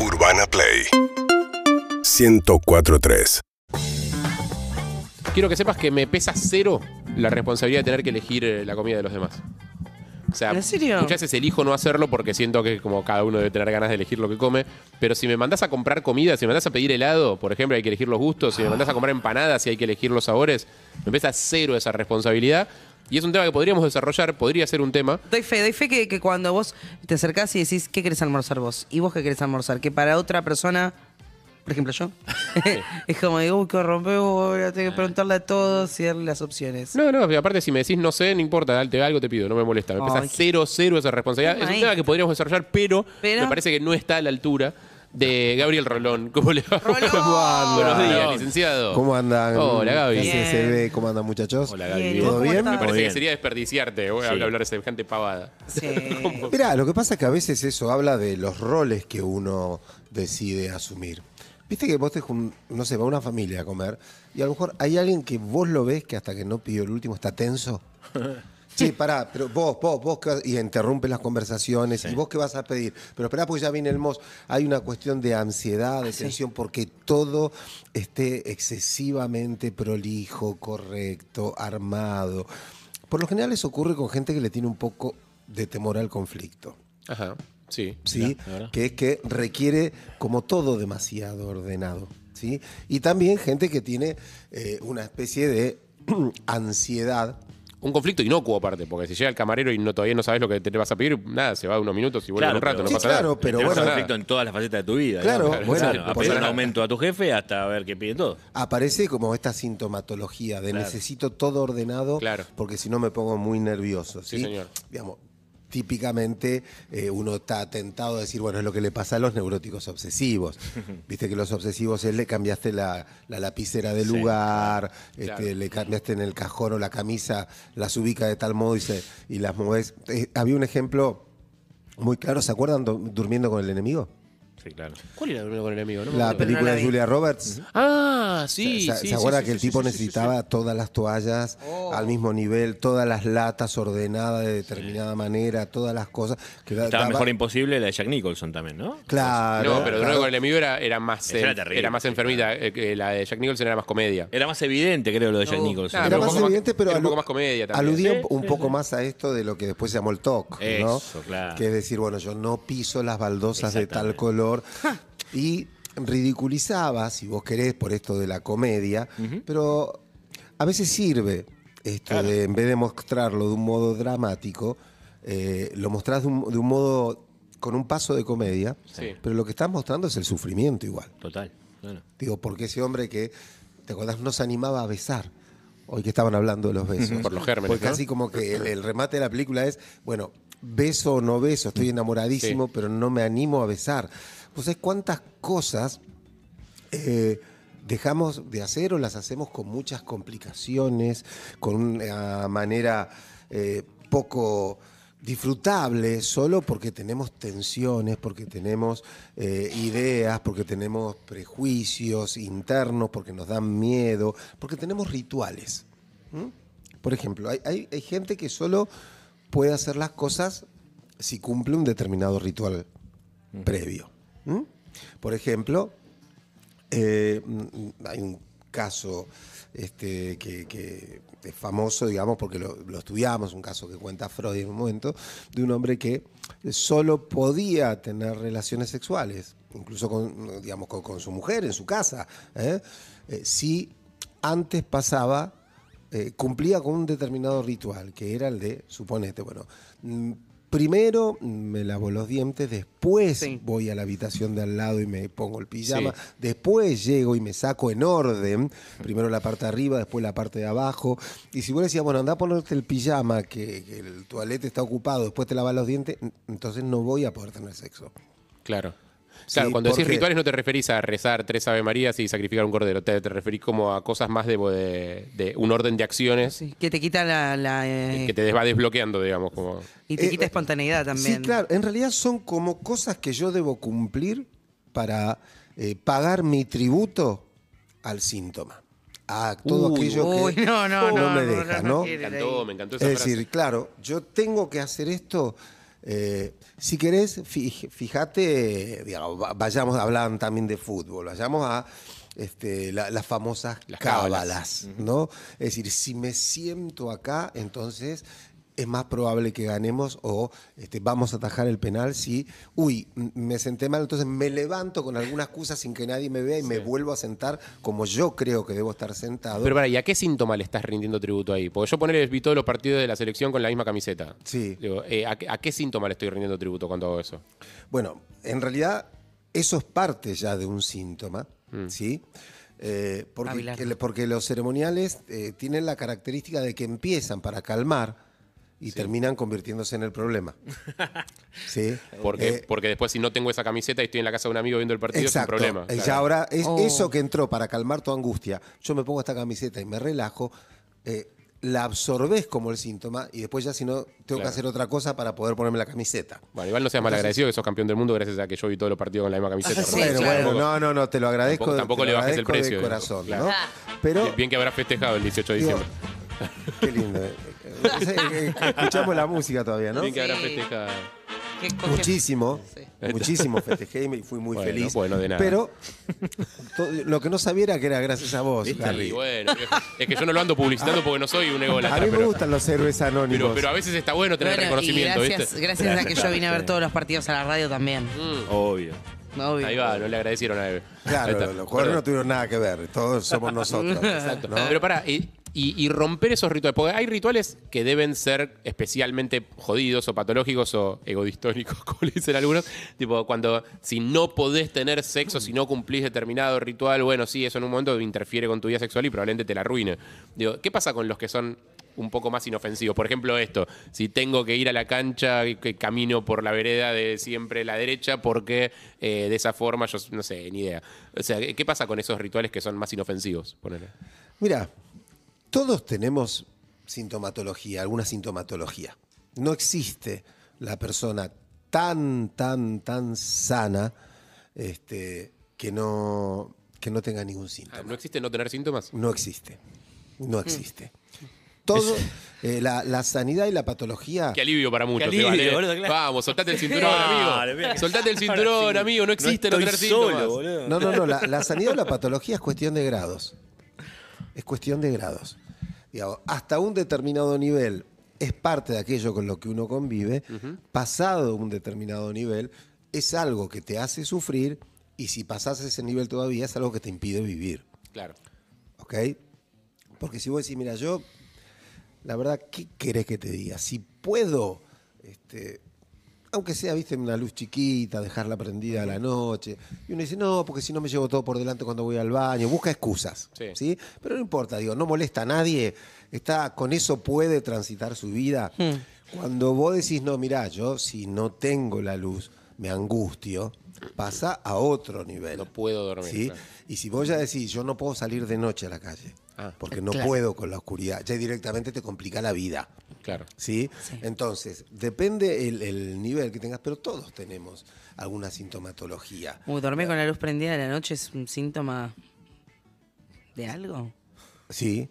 Urbana Play 1043. Quiero que sepas que me pesa cero la responsabilidad de tener que elegir eh, la comida de los demás. O sea, ¿En serio? muchas veces elijo no hacerlo porque siento que como cada uno debe tener ganas de elegir lo que come. Pero si me mandás a comprar comida, si me mandás a pedir helado, por ejemplo, hay que elegir los gustos. Si me mandás a comprar empanadas y hay que elegir los sabores, me pesa cero esa responsabilidad. Y es un tema que podríamos desarrollar, podría ser un tema. Doy fe, doy fe que, que cuando vos te acercás y decís, ¿qué querés almorzar vos? ¿Y vos qué querés almorzar? Que para otra persona, por ejemplo yo, es como digo, uy, qué rompe, voy a tener que preguntarle a todos y darle las opciones. No, no, aparte si me decís no sé, no importa, dale algo te pido, no me molesta. Me pesa qué- cero, cero esa responsabilidad. Es un tema que podríamos desarrollar, pero, Pero- me parece que no está a la altura de Gabriel Rolón. ¿Cómo le va? Rolón. Buenos días, licenciado. ¿Cómo andan? Hola, Gaby. ¿Cómo andan, muchachos? Hola, Gaby. ¿Todo ¿cómo bien? Me parece que sería desperdiciarte voy a Sí. hablar de semejante pavada. Sí. Mirá, lo que pasa es que a veces eso habla de los roles que uno decide asumir. Viste que vos te jun- no sé, va una familia a comer y a lo mejor hay alguien que vos lo ves que hasta que no pidió el último está tenso. Sí, pará, pero vos, vos, vos, ¿qué vas- y interrumpe las conversaciones, y vos qué vas a pedir. Pero esperá porque ya viene el mos. Hay una cuestión de ansiedad, de tensión, porque todo esté excesivamente prolijo, correcto, armado. Por lo general eso ocurre con gente que le tiene un poco de temor al conflicto. Ajá, sí. ¿sí? que es que requiere como todo demasiado ordenado. ¿sí? Y también gente que tiene eh, una especie de ansiedad. Un conflicto inocuo aparte, porque si llega el camarero y no todavía no sabes lo que te vas a pedir, nada, se va unos minutos y vuelve Claro, en un rato, pero- no Sí, pasa claro, nada. pero Tenés bueno, conflicto en todas las facetas de tu vida. Claro, bueno, a pedir un aumento a tu jefe hasta ver qué pide todo. aparece como esta sintomatología de Claro. necesito todo ordenado Claro. porque si no me pongo muy nervioso. Sí, ¿sí? señor. Digamos, típicamente eh, uno está tentado a decir, bueno, es lo que le pasa a los neuróticos obsesivos. Viste que los obsesivos es le cambiaste la, la lapicera de lugar, este, Claro. le cambiaste en el cajón o la camisa, las ubica de tal modo y, se, y las mueves. Eh, había un ejemplo muy claro, ¿se acuerdan do- durmiendo con el enemigo? Sí, claro. ¿Cuál era el con el enemigo? No me La acuerdo. Película la de. Julia Roberts. Ah, sí, ¿Se, sí. se sí, acuerda sí, que el sí, tipo sí, sí, necesitaba todas las toallas Oh. al mismo nivel, todas las latas ordenadas de determinada manera, todas las cosas? Que da- Estaba daba- mejor imposible la de Jack Nicholson también, ¿no? Claro. No, pero claro. luego con el enemigo era, era más, Esa era eh, terrible, era más sí, enfermita. eh, que la de Jack Nicholson era más comedia. Era más evidente, creo, lo de Jack No, Nicholson. claro, Era un más poco más- evidente, pero era un alu- poco más comedia también. aludía un- Sí, un, sí, poco más a esto de lo que después se llamó el TOC, ¿no? Eso, claro. Que es decir, bueno, yo no piso las baldosas de tal Exactamente. Y ridiculizaba, si vos querés, por esto de la comedia, pero a veces sirve esto de, en vez de mostrarlo de un modo dramático, eh, lo mostrás de un, de un modo con un paso de comedia, Sí. pero lo que estás mostrando es el sufrimiento igual. Total. Bueno. Digo, porque ese hombre que, ¿te acordás? No se animaba a besar. Hoy que estaban hablando de los besos. Por los gérmenes, Porque ¿no? casi como que el, el remate de la película es, bueno, beso o no beso, estoy enamoradísimo, Sí. pero no me animo a besar. Pues sabés cuántas cosas eh, dejamos de hacer o las hacemos con muchas complicaciones, con una manera eh, poco disfrutable, solo porque tenemos tensiones, porque tenemos eh, ideas, porque tenemos prejuicios internos, porque nos dan miedo, porque tenemos rituales. Por ejemplo, hay, hay- hay gente que solo puede hacer las cosas si cumple un determinado ritual previo. ¿M? Por ejemplo, eh, mm, hay un caso este, que, es famoso, digamos, porque lo, estudiamos, un caso que cuenta Freud en un momento, de un hombre que solo podía tener relaciones sexuales, incluso con, digamos, con, su mujer en su casa, ¿eh? Eh, si antes pasaba, cumplía con un determinado ritual, que era el de, suponete, bueno, mm, primero me lavo los dientes, después Sí. voy a la habitación de al lado y me pongo el pijama, Sí. después llego y me saco en orden, primero la parte de arriba, después la parte de abajo, y si vos decías, bueno, anda a ponerte el pijama, que, que el toalete está ocupado, después te lavas los dientes, entonces no voy a poder tener sexo. Claro. Sí, Claro, cuando decís porque- rituales no te referís a rezar tres Ave Marías y sacrificar un cordero, te, te referís como a cosas más de, de- de un orden de acciones Sí, que te quita la... la, eh, que te va desbloqueando, digamos. Como... y te Eh, quita espontaneidad también. Sí, claro, en realidad son como cosas que yo debo cumplir para eh, pagar mi tributo al síntoma. A todo Uy, aquello uy, que no, no, no, me no, deja, no, no ¿no? Me encantó, me encantó esa Es frase. decir, claro, yo tengo que hacer esto Eh, si querés, fíjate, digamos, va- vayamos, hablaban también de fútbol, vayamos a este, la- las famosas Las cábalas. cábalas, ¿no? Es decir, si me siento acá, entonces es más probable que ganemos o este, vamos a atajar el penal si, uy, me senté mal, entonces me levanto con alguna excusa sin que nadie me vea y me vuelvo a sentar como yo creo que debo estar sentado. Pero para, ¿y a qué síntoma le estás rindiendo tributo ahí? Porque yo poner vi todos los partidos de la selección con la misma camiseta. Sí. Digo, eh, ¿a, qué- a qué síntoma le estoy rindiendo tributo cuando hago eso? Bueno, en realidad eso es parte ya de un síntoma, ¿sí? Eh, porque, porque los ceremoniales eh, tienen la característica de que empiezan para calmar y terminan convirtiéndose en el problema. ¿Sí? Porque, Eh, porque después si no tengo esa camiseta y estoy en la casa de un amigo viendo el partido Exacto. es un problema. Eh, claro. Ya ahora, es, Oh. eso que entró para calmar tu angustia, yo me pongo esta camiseta y me relajo, eh, la absorbes como el síntoma y después ya si no, tengo Claro. que hacer otra cosa para poder ponerme la camiseta. Bueno, igual no seas mal agradecido que sos campeón del mundo gracias a que yo vi todos los partidos con la misma camiseta. Ah, sí, bueno, claro. bueno, no, no, no, te lo agradezco. Tampoco- tampoco te le lo bajes el agradezco de precio, digo. corazón, Claro. ¿no? Pero, Bien, bien que habrá festejado el 18 de digo, diciembre. qué lindo. Escuchamos la música todavía, ¿no? Bien que habrá Sí. festejado. ¿Qué coge- Muchísimo, Sí. muchísimo festejé y me- fui muy Bueno, feliz. bueno, de nada. Pero to- lo que no sabía era que era gracias a vos, ¿Viste? Harry. Y bueno, es que yo no lo ando publicitando porque no soy un A ególatra, mí me pero, gustan los héroes anónimos. pero, pero a veces está bueno tener Bueno, y reconocimiento, gracias, ¿viste? gracias a que yo vine a ver todos los partidos a la radio también. Obvio. Obvio. Ahí va, no le agradecieron a Eve. Ahí Claro, los jugadores no tuvieron nada que ver, todos somos nosotros. Exacto. ¿no? Pero para, y, y- y romper esos rituales, porque hay rituales que deben ser especialmente jodidos o patológicos o egodistónicos, como le dicen algunos. Tipo, cuando si no podés tener sexo, si no cumplís determinado ritual, bueno, sí, eso en un momento interfiere con tu vida sexual y probablemente te la arruine. Digo, ¿qué pasa con los que son un poco más inofensivos? Por ejemplo, esto, si tengo que ir a la cancha, que camino por la vereda de siempre la derecha, porque eh, de esa forma yo no sé, ni idea. O sea, ¿qué pasa con esos rituales que son más inofensivos? Ponele. Mira, todos tenemos sintomatología, alguna sintomatología. No existe la persona tan, tan, tan sana este, que, no, que no tenga ningún Ah, síntoma. ¿No existe no tener síntomas? No existe. No existe. Todo, eh, la, la sanidad y la patología. Qué alivio para muchos. alivio, te vale. boludo, claro. Vamos, soltate el cinturón, amigo. Soltate el cinturón, sí. amigo. No existe no, estoy solo, boludo. No, no, no. La, la sanidad o la patología es cuestión de grados. Es cuestión de grados. Digamos, hasta un determinado nivel es parte de aquello con lo que uno convive. Pasado un determinado nivel es algo que te hace sufrir y si pasas ese nivel todavía es algo que te impide vivir. Claro. ¿Ok? Porque si vos decís, mira, yo, la verdad, ¿qué querés que te diga? Si puedo, este, aunque sea, viste, una luz chiquita, dejarla prendida a la noche. Y uno dice, no, porque si no me llevo todo por delante cuando voy al baño. Busca excusas. Sí. Sí. Pero no importa, digo, no molesta a nadie. Está, con eso puede transitar su vida. Cuando vos decís, no, mirá, yo si no tengo la luz, me angustio, pasa a otro nivel. No puedo dormir. ¿sí? claro. Y si vos ya decís, yo no puedo salir de noche a la calle, Ah. porque no Claro. puedo con la oscuridad, ya directamente te complica la vida. Claro. ¿sí? Entonces, depende el, el nivel que tengas, pero todos tenemos alguna sintomatología. Uy, dormir con la luz prendida de la noche es un síntoma de algo. ¿Sí?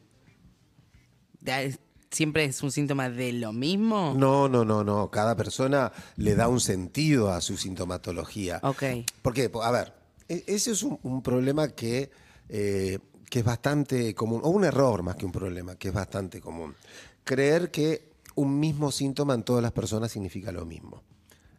De- ¿Siempre es un síntoma de lo mismo? No, no, no, no. Cada persona le da un sentido a su sintomatología. Ok. Porque, a ver, e- ese es un, un problema que, eh, que es bastante común, o un error más que un problema, que es bastante común. Creer que un mismo síntoma en todas las personas significa lo mismo.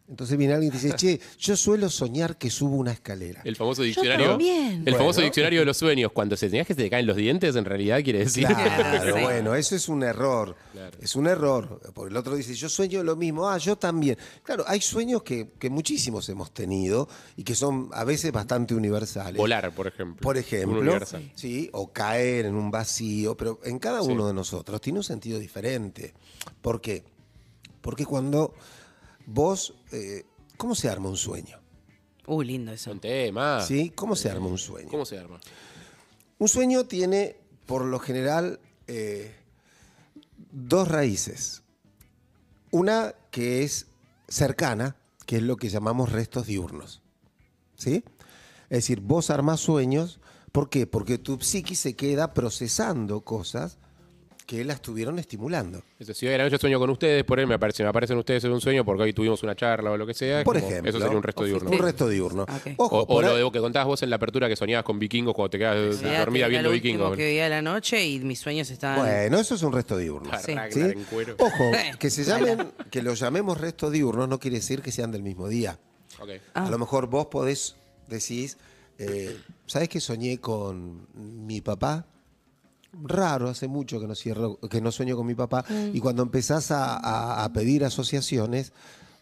Entonces viene alguien y dice, che, yo suelo soñar que subo una escalera. El famoso diccionario. también. El famoso diccionario de los sueños. Cuando se tenías que se te caen los dientes, en realidad quiere decir. Claro, Sí. bueno, eso es un error. Claro. Es un error. Porque el otro dice, yo sueño lo mismo, ah, yo también. Claro, hay sueños que, que muchísimos hemos tenido y que son a veces bastante universales. Volar, por ejemplo. Por ejemplo, sí, o caer en un vacío, pero en cada Sí. uno de nosotros tiene un sentido diferente. ¿Por qué? Porque cuando vos, eh, ¿cómo se arma un sueño? Uy, lindo eso. Son temas. ¿Sí? ¿Cómo se arma un sueño? ¿Cómo se arma? Un sueño tiene, por lo general, eh, dos raíces. Una que es cercana, que es lo que llamamos restos diurnos. ¿Sí? Es decir, vos armás sueños, ¿por qué? Porque tu psiquis se queda procesando cosas que la estuvieron estimulando. Eso, si hoy a la noche sueño con ustedes, por él me aparece, me aparecen ustedes en un sueño porque hoy tuvimos una charla o lo que sea. Por como- ejemplo. Eso sería un resto diurno. Un resto diurno. Ojo, O, lo ahí- que contabas vos en la apertura que soñabas con vikingos cuando te quedas Olvídate, dormida era viendo lo vikingos. que veía la noche y mis sueños estaban... Bueno, eso es un resto diurno. Sí. Ragnar ¿sí? en cuero. Ojo, que se llamen, que los llamemos restos diurnos no quiere decir que sean del mismo día. Ah. A lo mejor vos podés decís, eh, ¿sabés que soñé con mi papá? Raro, hace mucho que no, cierro, que no sueño con mi papá. Y cuando empezás a, a- a pedir asociaciones,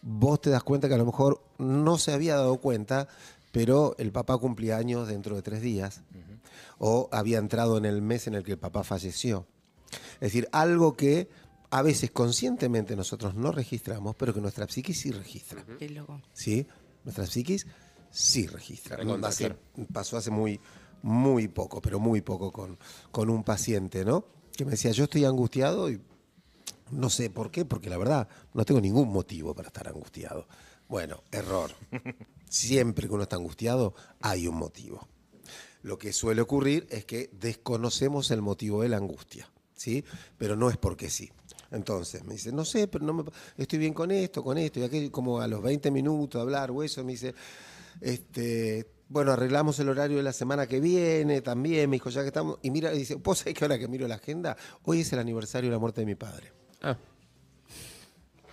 vos te das cuenta que a lo mejor no se había dado cuenta, pero el papá cumplía años dentro de tres días. O había entrado en el mes en el que el papá falleció. Es decir, algo que a veces conscientemente nosotros no registramos, pero que nuestra psiquis sí registra. ¿sí? Nuestra psiquis sí registra. Recontra, Hace- claro. Pasó hace muy, muy poco, pero muy poco con, con un paciente, ¿no? Que me decía, yo estoy angustiado y no sé por qué, porque la verdad no tengo ningún motivo para estar angustiado. Bueno, error. Siempre que uno está angustiado hay un motivo. Lo que suele ocurrir es que desconocemos el motivo de la angustia, ¿sí? Pero no es porque sí. Entonces, me dice, no sé, pero no me, estoy bien con esto, con esto, y aquello, como a los 20 minutos de hablar o eso, me dice, este, bueno, arreglamos el horario de la semana que viene también, me dijo, ya que estamos, y mira, y dice, ¿vos sabés que ahora que miro la agenda, hoy es el aniversario de la muerte de mi padre? Ah,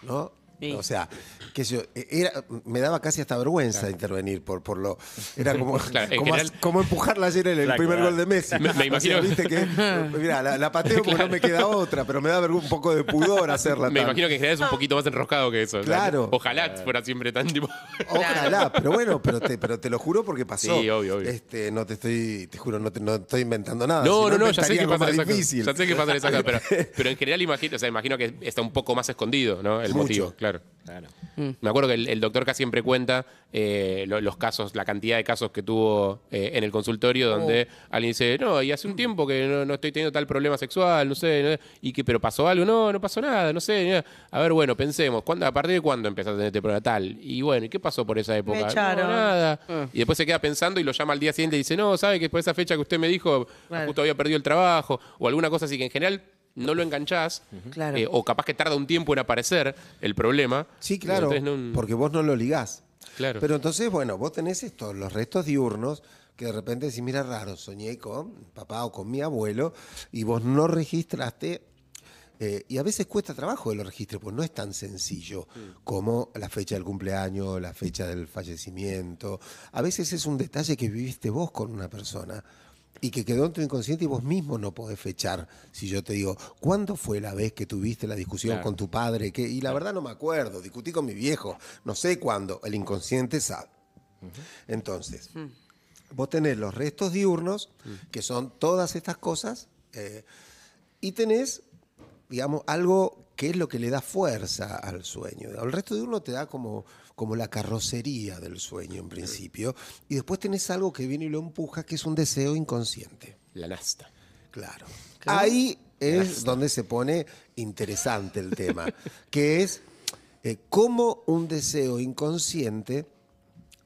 ¿no? Sí. O sea, que yo, e, era, me daba casi hasta vergüenza intervenir por, por lo. Era como, Claro, como, general- as- como empujarla ayer en el Claro, primer claro. gol de Messi. Me- me O sea, imagino- viste que. Mira, la, la pateo porque no me queda otra, pero me da vergü- un poco de pudor hacerla. me tan- imagino que en general es un poquito más enroscado que eso. o sea, Claro. Ojalá fuera siempre tan tipo. Ojalá, pero bueno, pero te, pero te lo juro porque pasó. Sí, obvio, obvio. Este, no te estoy, te juro, no, te, no estoy inventando nada. No, si no, no, ya sé que pasa cosas. difícil. Ya sé que pasa esas cosas, pero, pero en general imagino, o sea, imagino que está un poco más escondido, ¿no? El Mucho. motivo, claro. Claro. Me acuerdo que el, el doctor casi siempre cuenta eh, lo- los casos, la cantidad de casos que tuvo eh, en el consultorio donde alguien dice, no, y hace un tiempo que no, no estoy teniendo tal problema sexual, no sé, ¿no? y que, pero pasó algo, no, no pasó nada, no sé. nada. A ver, bueno, pensemos, ¿cuándo, ¿a partir de cuándo empezaste a tener este problema tal? Y bueno, ¿y qué pasó por esa época? "No, echaron". nada. Ah. Y después se queda pensando y lo llama al día siguiente y dice, no, ¿sabe que por esa fecha que usted me dijo, Claro. justo había perdido el trabajo? O alguna cosa así que en general no lo enganchás, Claro. eh, o capaz que tarda un tiempo en aparecer el problema. Sí, claro, no- porque vos no lo ligás. Claro. Pero entonces, bueno, vos tenés estos, los restos diurnos, que de repente decís, mira, raro, soñé con papá o con mi abuelo, y vos no registraste. eh, y a veces cuesta trabajo que lo registre, pues no es tan sencillo como la fecha del cumpleaños, la fecha del fallecimiento. A veces es un detalle que viviste vos con una persona y que quedó en tu inconsciente y vos mismo no podés fechar. Si yo te digo, ¿cuándo fue la vez que tuviste la discusión Claro. con tu padre? Y la verdad no me acuerdo, discutí con mi viejo, no sé cuándo, el inconsciente sabe. Entonces, vos tenés los restos diurnos, que son todas estas cosas, eh, y tenés, digamos, algo que es lo que le da fuerza al sueño. El resto diurno te da como, como la carrocería del sueño en principio, y después tenés algo que viene y lo empuja, que es un deseo inconsciente. La nasta. Claro. Ahí es donde se pone interesante el tema, que es eh, cómo un deseo inconsciente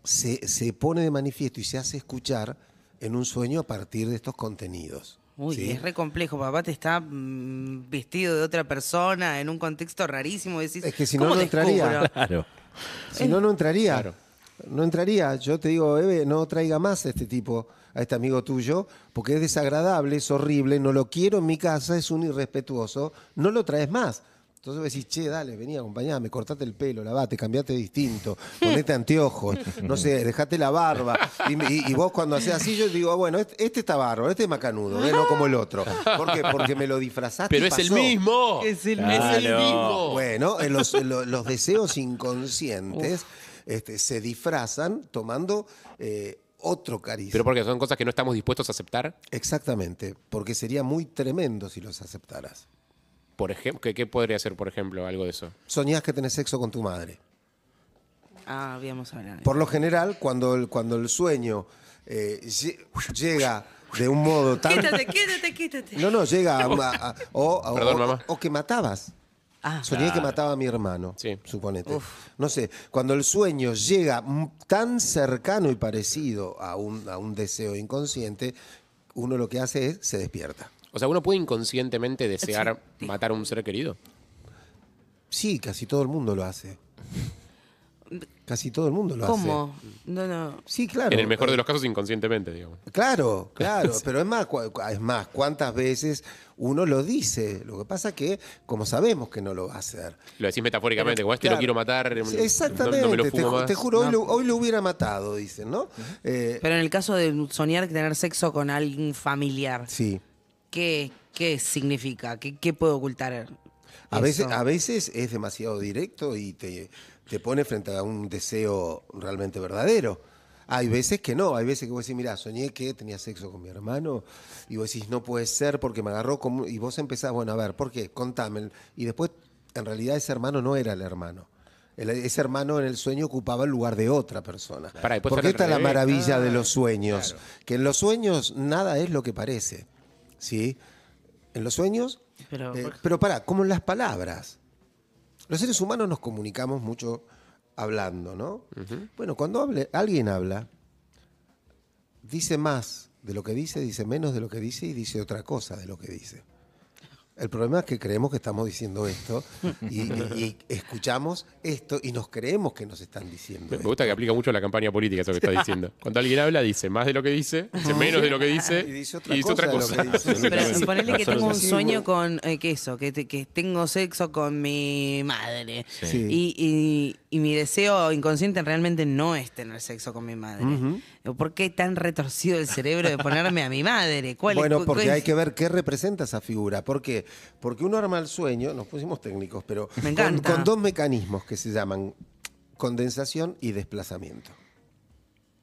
se, se pone de manifiesto y se hace escuchar en un sueño a partir de estos contenidos. Uy, ¿sí? es re complejo. Papá te está mm, vestido de otra persona en un contexto rarísimo. Decís, Es que si no, ¿cómo no entraría. Claro. Si no, no entraría. Claro. No entraría. Yo te digo, Eve, no traiga más a este tipo, a este amigo tuyo, porque es desagradable, es horrible, no lo quiero en mi casa, es un irrespetuoso, no lo traes más. Entonces vos decís, che, dale, vení, acompañame, cortate el pelo, lavate, cambiate distinto, ponete anteojos, no sé, dejate la barba. Y, y- y vos cuando haces así, yo digo, bueno, este, este está bárbaro, este es macanudo, ¿eh? no como el otro. ¿Por qué? Porque me lo disfrazaste. Pero y es el mismo. Es el Es el Claro. mismo. Bueno, en los, en lo- los deseos inconscientes este, se disfrazan tomando eh, otro cariz. Pero porque son cosas que no estamos dispuestos a aceptar. Exactamente, porque sería muy tremendo si los aceptaras. Por ejemplo, ¿qué, qué podría ser, por ejemplo, algo de eso? Soñás que tenés sexo con tu madre. Ah, habíamos hablado. Por lo general, cuando el, cuando el sueño eh, lle- llega de un modo tan... Quítate, quítate, quítate. No, no, llega a... a- a- o, o- Perdón, o- mamá. o que matabas. Ah, Soñé que mataba a mi hermano, Sí. suponete. No sé, cuando el sueño llega tan cercano y parecido a un, a un deseo inconsciente, uno lo que hace es se despierta. O sea, uno puede inconscientemente desear matar a un ser querido. Sí, casi todo el mundo lo hace. Casi todo el mundo lo hace. ¿Cómo? No, no. Sí, claro. En el mejor de los casos, inconscientemente, digamos. Claro, claro, pero es más, es más, ¿cuántas veces uno lo dice? Lo que pasa que, como sabemos que no lo va a hacer. Lo decís metafóricamente, como este Claro. lo quiero matar. No- Exactamente, No, me lo te, fumo ju- más. te juro, hoy, lo, hoy lo hubiera matado, dicen, ¿no? Eh, Pero en el caso de soñar tener sexo con alguien familiar, sí. ¿Qué, qué significa? ¿Qué, qué puede ocultar? A veces, a veces es demasiado directo y te, te pone frente a un deseo realmente verdadero. Hay veces que no, hay veces que vos decís, mira, soñé que tenía sexo con mi hermano, y vos decís, no puede ser porque me agarró como... Y vos empezás, bueno, a ver, ¿por qué? Contame. Y después, en realidad, ese hermano no era el hermano. El- ese hermano en el sueño ocupaba el lugar de otra persona. Porque esta es la maravilla de los sueños. Que en los sueños nada es lo que parece. ¿Sí? En los sueños Pero- eh, pero para, como en las palabras. Los seres humanos nos comunicamos mucho hablando, ¿no? Bueno, cuando hable- alguien habla, dice más de lo que dice, dice menos de lo que dice y dice otra cosa de lo que dice. El problema es que creemos que estamos diciendo esto y, y- y escuchamos esto y nos creemos que nos están diciendo Me esto. gusta que aplica mucho a la campaña política eso que está diciendo. Cuando alguien habla, dice más de lo que dice, dice menos de lo que dice Y dice otra cosa de lo que dice. Pero ponele que tengo un sueño con eh, que eso, que, te- que tengo sexo con mi madre. Sí. Y, y- y mi deseo inconsciente realmente no es tener sexo con mi madre. ¿Por qué tan retorcido el cerebro de ponerme a mi madre? ¿Cuál es- Bueno, cu- porque cuál- hay que ver qué representa esa figura. ¿Por qué? Porque uno arma el sueño, nos pusimos técnicos, pero Me con, con dos mecanismos que se llaman condensación y desplazamiento.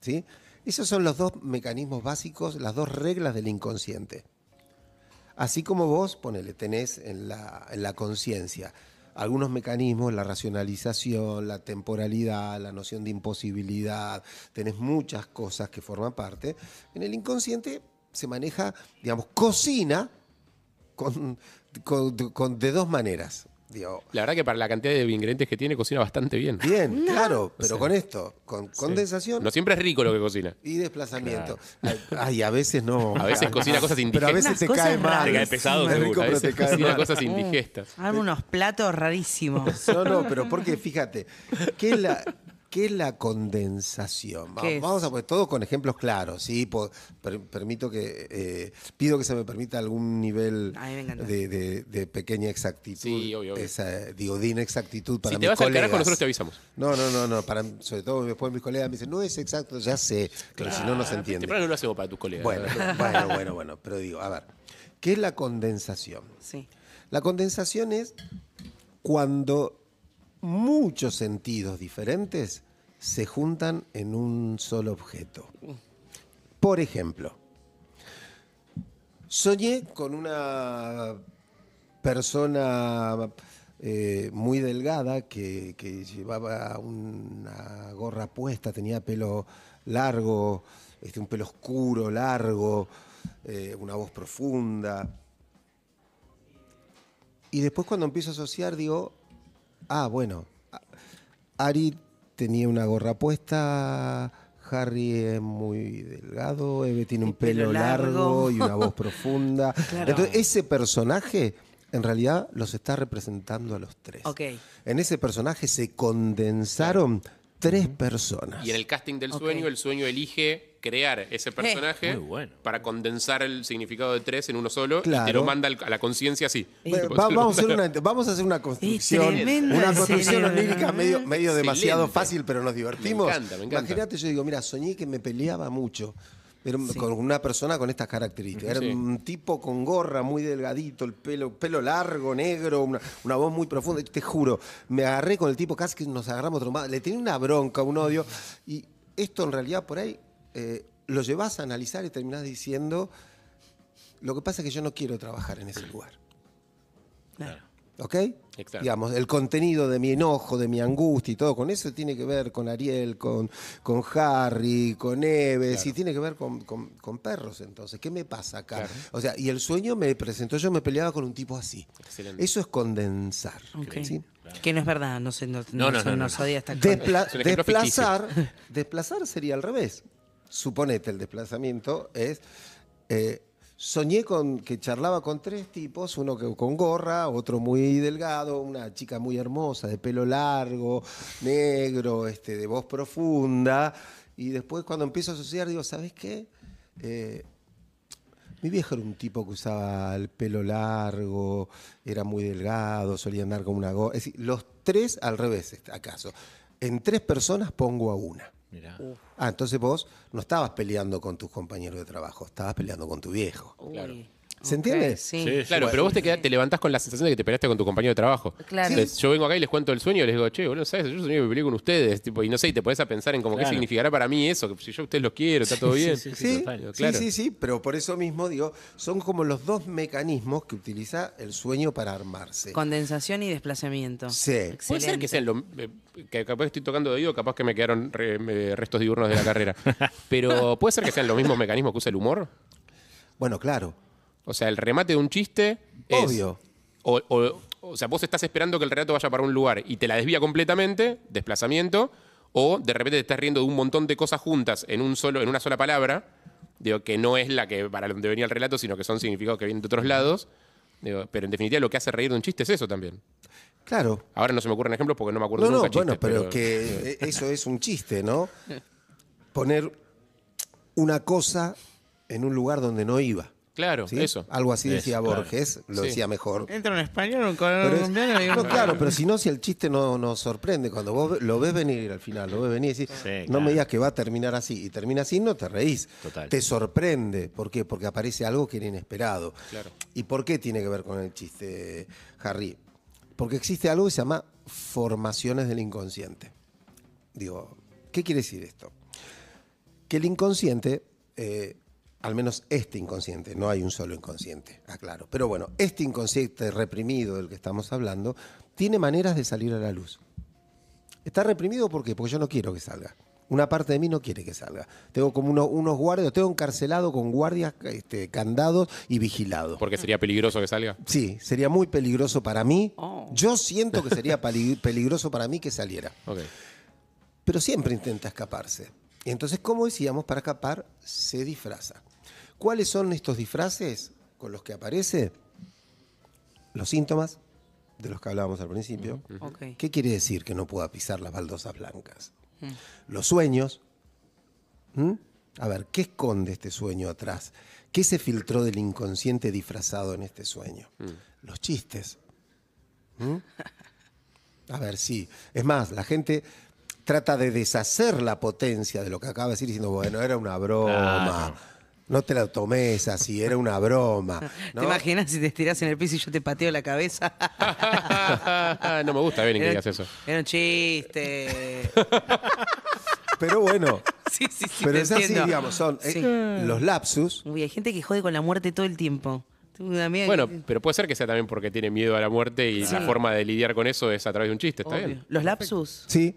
¿Sí? Esos son los dos mecanismos básicos, las dos reglas del inconsciente. Así como vos, ponele, tenés en la, en la conciencia algunos mecanismos, la racionalización, la temporalidad, la noción de imposibilidad, tenés muchas cosas que forman parte. En el inconsciente se maneja, digamos, cocina con, de dos maneras. Digo, La verdad que para la cantidad de ingredientes que tiene, cocina bastante bien. bien, claro, pero con esto, con condensación No siempre es rico lo que cocina. y desplazamiento. Ay, Ay, a veces no. A veces cocina cosas Pero a veces te cae mal. Te cae pesado, Es seguro. rico, A pero te veces cae cocina mal. cosas indigestas. Arma unos platos rarísimos. No, no, pero porque fíjate, ¿qué es la, qué es la condensación? Va- ¿Qué es? Vamos a poner todo con ejemplos claros, ¿sí? Po- per- permito que, eh, pido que se me permita algún nivel de, de- de pequeña exactitud. Sí, obvio, obvio. Esa, digo, de inexactitud para Si te mis vas al colegas. carajo, nosotros te avisamos. No, no, no, no, para, sobre todo después mis colegas me dicen, no es exacto, ya sé, pero si no, no se entiende. Temprano no lo hacemos para tus colegas. Bueno, bueno, bueno, bueno, pero digo, a ver, ¿qué es la condensación? Sí. La condensación es cuando muchos sentidos diferentes se juntan en un solo objeto. Por ejemplo, soñé con una persona eh, muy delgada que, llevaba una gorra puesta, tenía pelo largo, este, un pelo oscuro, largo, eh, una voz profunda. Y después cuando empiezo a asociar digo, ah, bueno, Ari tenía una gorra puesta, Harry es muy delgado, Eve tiene un El pelo pelo largo largo. y una voz profunda. Claro. Entonces ese personaje en realidad los está representando a los tres. Ok. En ese personaje se condensaron tres personas. Y en el casting del sueño, el sueño elige crear ese personaje Muy bueno. para condensar el significado de tres en uno solo y te Claro. lo manda al- a la conciencia así. Bueno, va- lo vamos, a hacer una, vamos a hacer una construcción, tremendo una construcción cerebro. onírica medio, medio demasiado Excelente. fácil, pero nos divertimos. Me encanta, me encanta. Imagínate, yo digo, mira, soñé que me peleaba mucho. Pero con una persona con estas características. Era Sí. un tipo con gorra, muy delgadito, el pelo, pelo largo, negro, una, una voz muy profunda. Te juro, me agarré con el tipo, casi que nos agarramos trombadas. Le tenía una bronca, un odio. Y esto en realidad por ahí eh, lo llevas a analizar y terminás diciendo, lo que pasa es que yo no quiero trabajar en ese lugar. Claro. ¿Ok? Exacto. Digamos, el contenido de mi enojo, de mi angustia y todo, con eso tiene que ver con Ariel, con, con Harry, con Eves, y tiene que ver con, con- con perros, entonces. ¿Qué me pasa acá? Claro. O sea, y el sueño me presentó, yo me peleaba con un tipo así. Excelente. Eso es condensar. Ok. ¿sí? Que no es verdad, no sé, no, No, no, no, no, nos no. Despla- ejemplo desplazar, desplazar sería al revés. Suponete, el desplazamiento es, eh, soñé con que charlaba con tres tipos, uno que, con gorra, otro muy delgado, una chica muy hermosa, de pelo largo, negro, este, de voz profunda. Y después cuando empiezo a asociar, digo, ¿sabes qué? Eh, mi viejo era un tipo que usaba el pelo largo, era muy delgado, solía andar con una gorra. Es decir, los tres al revés, acaso. En tres personas pongo a una. Mirá. Ah, entonces vos no estabas peleando con tus compañeros de trabajo, estabas peleando con tu viejo. Uy. ¿Se entiende? Sí. Sí, Claro, pero vos te, quedás- te levantás con la sensación de que te peleaste con tu compañero de trabajo. Claro. Entonces, yo vengo acá y les cuento el sueño y les digo, che, boludo, ¿sabes? Yo soñé que me peleé con ustedes. Tipo, y no sé, y te podés a pensar en como qué Claro. significará para mí eso, que si yo a ustedes los quiero, está todo bien. sí, Sí, total. Claro. sí, sí, sí, pero por eso mismo digo, son como los dos mecanismos que utiliza el sueño para armarse. Condensación y desplazamiento. Sí. Puede ser Excelente. que sean lo, eh, que capaz que estoy tocando de oído, capaz que me quedaron re- me- restos diurnos de la carrera. Pero puede ser que sean los mismos mecanismos que usa el humor. Bueno, claro. O sea, el remate de un chiste es. Obvio. O, o- o sea, vos estás esperando que el relato vaya para un lugar y te la desvía completamente, desplazamiento, o de repente te estás riendo de un montón de cosas juntas en, un solo, en una sola palabra, digo, que no es la que para donde venía el relato, sino que son significados que vienen de otros lados. Digo, pero en definitiva lo que hace reír de un chiste es eso también. Claro. Ahora no se me ocurren ejemplos porque no me acuerdo No, no, nunca bueno, chistes, pero, que eh, eso es un chiste, ¿no? Poner una cosa en un lugar donde no iba. Claro, ¿sí? eso. Algo así decía claro. Borges, lo Sí. decía mejor. Entra un español, un es- colombiano un... no, claro, pero si no, si el chiste no nos sorprende, cuando vos ve- lo ves venir al final, lo ves venir y decís, Sí, no claro. me digas que va a terminar así, y termina así, no te reís. Total. Te sorprende. ¿Por qué? Porque aparece algo que era inesperado. Claro. ¿Y por qué tiene que ver con el chiste, Harry? Porque existe algo que se llama formaciones del inconsciente. Digo, ¿qué quiere decir esto? Que el inconsciente, eh, al menos este inconsciente, no hay un solo inconsciente, aclaro, pero bueno, este inconsciente reprimido del que estamos hablando, tiene maneras de salir a la luz. Está reprimido ¿por qué? Porque yo no quiero que salga. Una parte de mí no quiere que salga. Tengo como uno- unos guardias, tengo encarcelado con guardias, este, candados y vigilados. Porque sería peligroso que salga. Sí, sería muy peligroso para mí. Oh. Yo siento que sería peligroso para mí que saliera. Ok. Pero siempre intenta escaparse. Y entonces, como decíamos, para escapar se disfraza. ¿Cuáles son estos disfraces con los que aparece? Los síntomas de los que hablábamos al principio. ¿Qué quiere decir que no pueda pisar las baldosas blancas? Los sueños. ¿Mm? A ver, ¿qué esconde este sueño atrás? ¿Qué se filtró del inconsciente disfrazado en este sueño? Los chistes. ¿Mm? A ver, sí. Es más, la gente trata de deshacer la potencia de lo que acaba de decir diciendo, bueno, era una broma. No te la tomes así, era una broma. ¿no? ¿Te imaginas si te estiras en el piso y yo te pateo la cabeza? no me gusta, Benny, que Era- digas eso. Era un chiste. Pero bueno, Sí, sí, sí. pero te es así, digamos, son eh, los lapsus. Uy, hay gente que jode con la muerte todo el tiempo. Bueno, que- pero puede ser que sea también porque tiene miedo a la muerte y la forma de lidiar con eso es a través de un chiste, ¿está Obvio. bien? Los lapsus. Sí.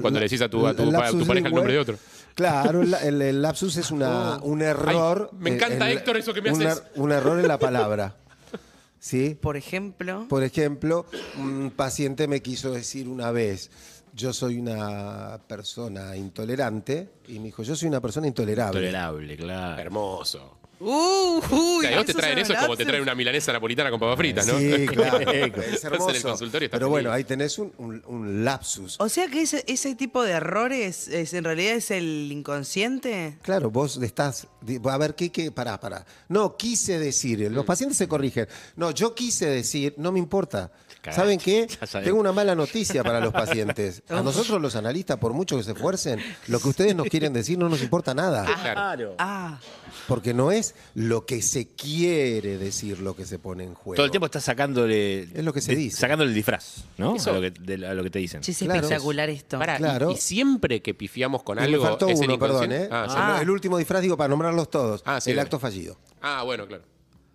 Cuando le decís a tu- a tu a tu pareja el nombre de otro. Claro, el, el- el lapsus es una, un error. Oh. me encanta, en- Héctor, eso que me un haces. er- un error en la palabra. ¿Sí? Por ejemplo. Por ejemplo, un paciente me quiso decir una vez, yo soy una persona intolerante, y me dijo, yo soy una persona intolerable. Tolerable, claro. Hermoso. Uh, uy, O sea, vos te ¿esos traen eso es como te traen una milanesa napolitana con papas fritas, ¿no? Sí, claro. Es en el hermoso. consultorio, Pero bueno, ahí tenés un, un- un lapsus. O sea que ese, ese tipo de errores es, en realidad es el inconsciente. Claro, vos estás. A ver, ¿qué, qué? Pará, pará. No, quise decir. Los pacientes se corrigen. No, yo quise decir, no me importa. ¿Saben qué? Tengo una mala noticia para los pacientes. A nosotros, los analistas, por mucho que se esfuercen, lo que ustedes nos quieren decir no nos importa nada. Claro. Ah, Porque no es lo que se quiere decir lo que se pone en juego. Todo el tiempo estás sacándole. Es lo que se dice. Sacándole el disfraz, ¿no? Eso- A lo que, de- a lo que te dicen. che, es Claro. espectacular esto. Pará, Claro. y, siempre que pifiamos con Y me algo. faltó es el perdón? ¿eh? Ah, sí. Ah. Último disfraz, digo, para nombrarlos todos. Ah, sí, el bien. acto fallido. Ah, bueno, claro.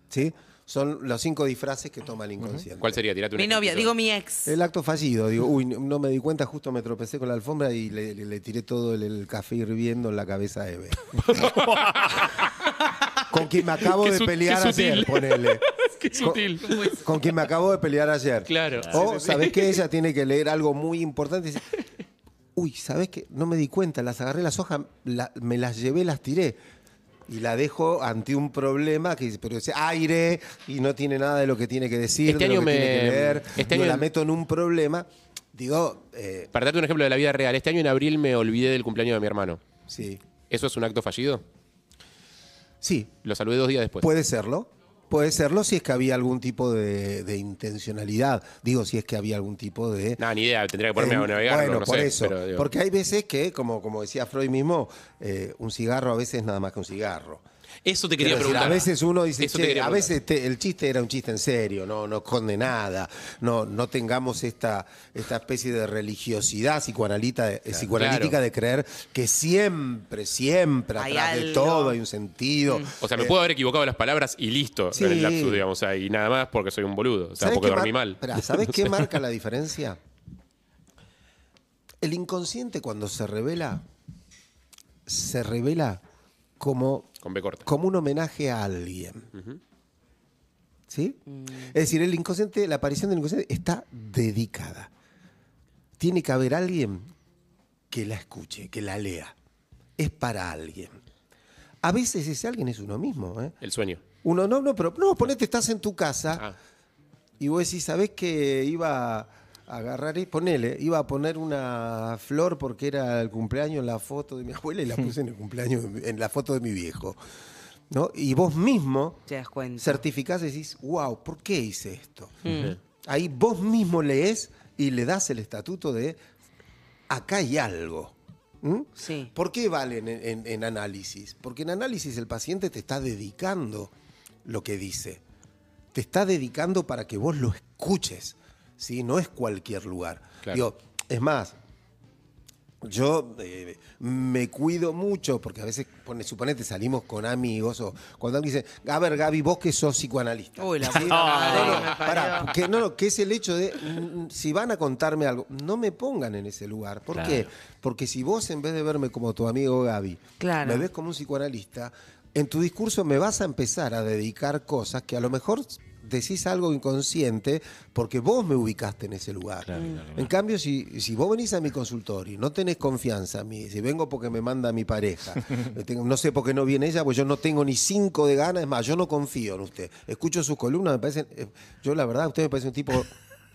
¿Sí? Son los cinco disfraces que toma el inconsciente. ¿Cuál sería? Tirate Mi novia, digo mi ex. El acto fallido, digo, uy, no- me di cuenta, justo me tropecé con la alfombra y le, le- le tiré todo el, el café hirviendo en la cabeza a Eve. con quien me acabo Qué de su- pelear qué ayer, ponele. Qué sutil. Con quien me acabo de pelear ayer. Claro. O. ¿sabés qué? Ella tiene que leer algo muy importante y dice, uy, ¿sabés qué? No me di cuenta, las agarré las hojas, la- me las llevé, las tiré. Y la dejo ante un problema que dice, pero dice aire y no tiene nada de lo que tiene que decir, Este de lo año que me- tiene que leer. este año- la meto en un problema. Digo, eh, Para darte un ejemplo de la vida real, este año en abril me olvidé del cumpleaños de mi hermano. sí, ¿Eso es un acto fallido? sí, Lo saludé dos días después. puede serlo. Puede serlo si es que había algún tipo de, de intencionalidad. Digo, si es que había algún tipo de... Nada, ni idea, tendría que ponerme Eh, a navegar. bueno, no por sé, eso. pero, porque hay veces que, como, como decía Freud mismo, eh, un cigarro a veces es nada más que un cigarro. Eso te quería decir, preguntar. a veces uno dice, "Che, a preguntar. veces te- el chiste era un chiste en serio, no, no esconde nada, no, no tengamos esta, esta especie de religiosidad psicoanalita, eh, psicoanalítica Claro. de creer que siempre, siempre Hay atrás de todo hay un sentido. O sea, me Eh, puedo haber equivocado las palabras y listo Sí. en el lapsus, digamos, o sea, y nada más porque soy un boludo, o sea, ¿sabés porque dormí mal. ¿Sabés qué marca la diferencia? El inconsciente cuando se revela, se revela como Con B corta. como un homenaje a alguien. ¿Sí? Es decir, el inconsciente, la aparición del inconsciente está dedicada. Tiene que haber alguien que la escuche, que la lea. Es para alguien. A veces ese alguien es uno mismo. ¿eh? El sueño. Uno no, no, pero no, ponete, estás en tu casa Ah, y vos decís, ¿sabés que iba a agarrar, y ponele, iba a poner una flor porque era el cumpleaños en la foto de mi abuela y la puse en el cumpleaños, en la foto de mi viejo? ¿No? Y vos mismo Te das cuenta. certificás y decís, wow, ¿por qué hice esto? Ahí vos mismo lees y le das el estatuto de, acá hay algo. ¿Mm? Sí. ¿Por qué valen en, en- en análisis? Porque en análisis el paciente te está dedicando lo que dice. Te está dedicando para que vos lo escuches. ¿Sí? No es cualquier lugar. Claro. Digo, es más, yo eh, me cuido mucho porque a veces, pone, suponete, salimos con amigos o cuando alguien dice, a ver, Gaby, vos que sos psicoanalista. Uy, la ¿Sí? puta No, no, que no, pará, que, no, no, que es el hecho de, mm, si van a contarme algo, no me pongan en ese lugar. ¿Por Claro. qué? Porque si vos, en vez de verme como tu amigo Gaby, Claro. me ves como un psicoanalista, en tu discurso me vas a empezar a dedicar cosas que a lo mejor decís algo inconsciente porque vos me ubicaste en ese lugar. Claro, claro, claro. En cambio, si, si vos venís a mi consultorio y no tenés confianza en mí, si vengo porque me manda mi pareja, eh, no sé por qué no viene ella, pues yo no tengo ni cinco de ganas, es más, yo no confío en usted. Escucho sus columnas, me parecen, eh, yo la verdad, usted me parece un tipo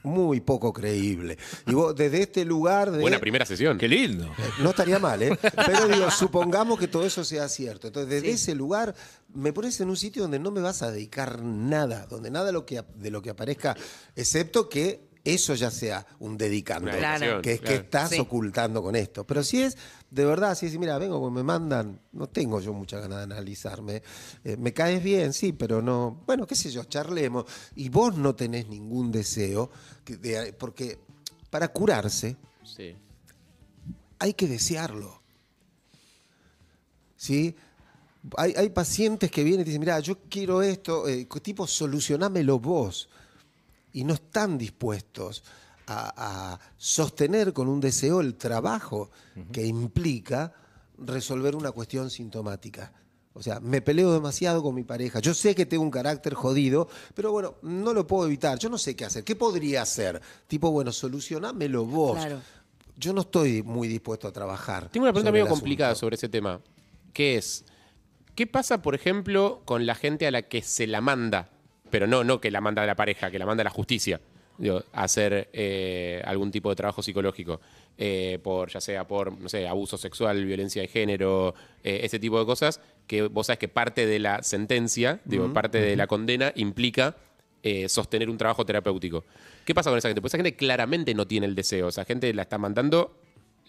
muy poco creíble. Y vos, desde este lugar de... buena primera sesión. Qué lindo. No estaría mal, ¿eh? Pero digo, supongamos que todo eso sea cierto. Entonces, desde Sí. ese lugar me pones en un sitio donde no me vas a dedicar nada, donde nada de lo que, de lo que aparezca, excepto que eso ya sea un dedicando. Una Claro. dedicación, Que es que claro. estás Sí. ocultando con esto. Pero si es de verdad, si es, mira, vengo, porque me mandan, no tengo yo mucha ganas de analizarme. Eh, me caes bien, sí, pero no, bueno, qué sé yo, charlemos. Y vos no tenés ningún deseo, que de- porque para curarse Sí. hay que desearlo. ¿Sí? Hay, hay pacientes que vienen y dicen, mira, yo quiero esto, eh, tipo, solucionámelo vos. Y no están dispuestos a, a sostener con un deseo el trabajo que implica resolver una cuestión sintomática. O sea, me peleo demasiado con mi pareja. Yo sé que tengo un carácter jodido, pero bueno, no lo puedo evitar. Yo no sé qué hacer. ¿Qué podría hacer? Tipo, bueno, solucionámelo vos. Claro. Yo no estoy muy dispuesto a trabajar. Tengo una pregunta medio complicada sobre ese tema, que es, ¿qué pasa, por ejemplo, con la gente a la que se la manda, pero no, no que la manda la pareja, que la manda la justicia, digo, a hacer eh, algún tipo de trabajo psicológico, eh, por ya sea por, no sé, abuso sexual, violencia de género, eh, ese tipo de cosas, que vos sabes que parte de la sentencia, digo, parte de la condena implica sostener un trabajo terapéutico. ¿Qué pasa con esa gente? Pues esa gente claramente no tiene el deseo, esa gente la está mandando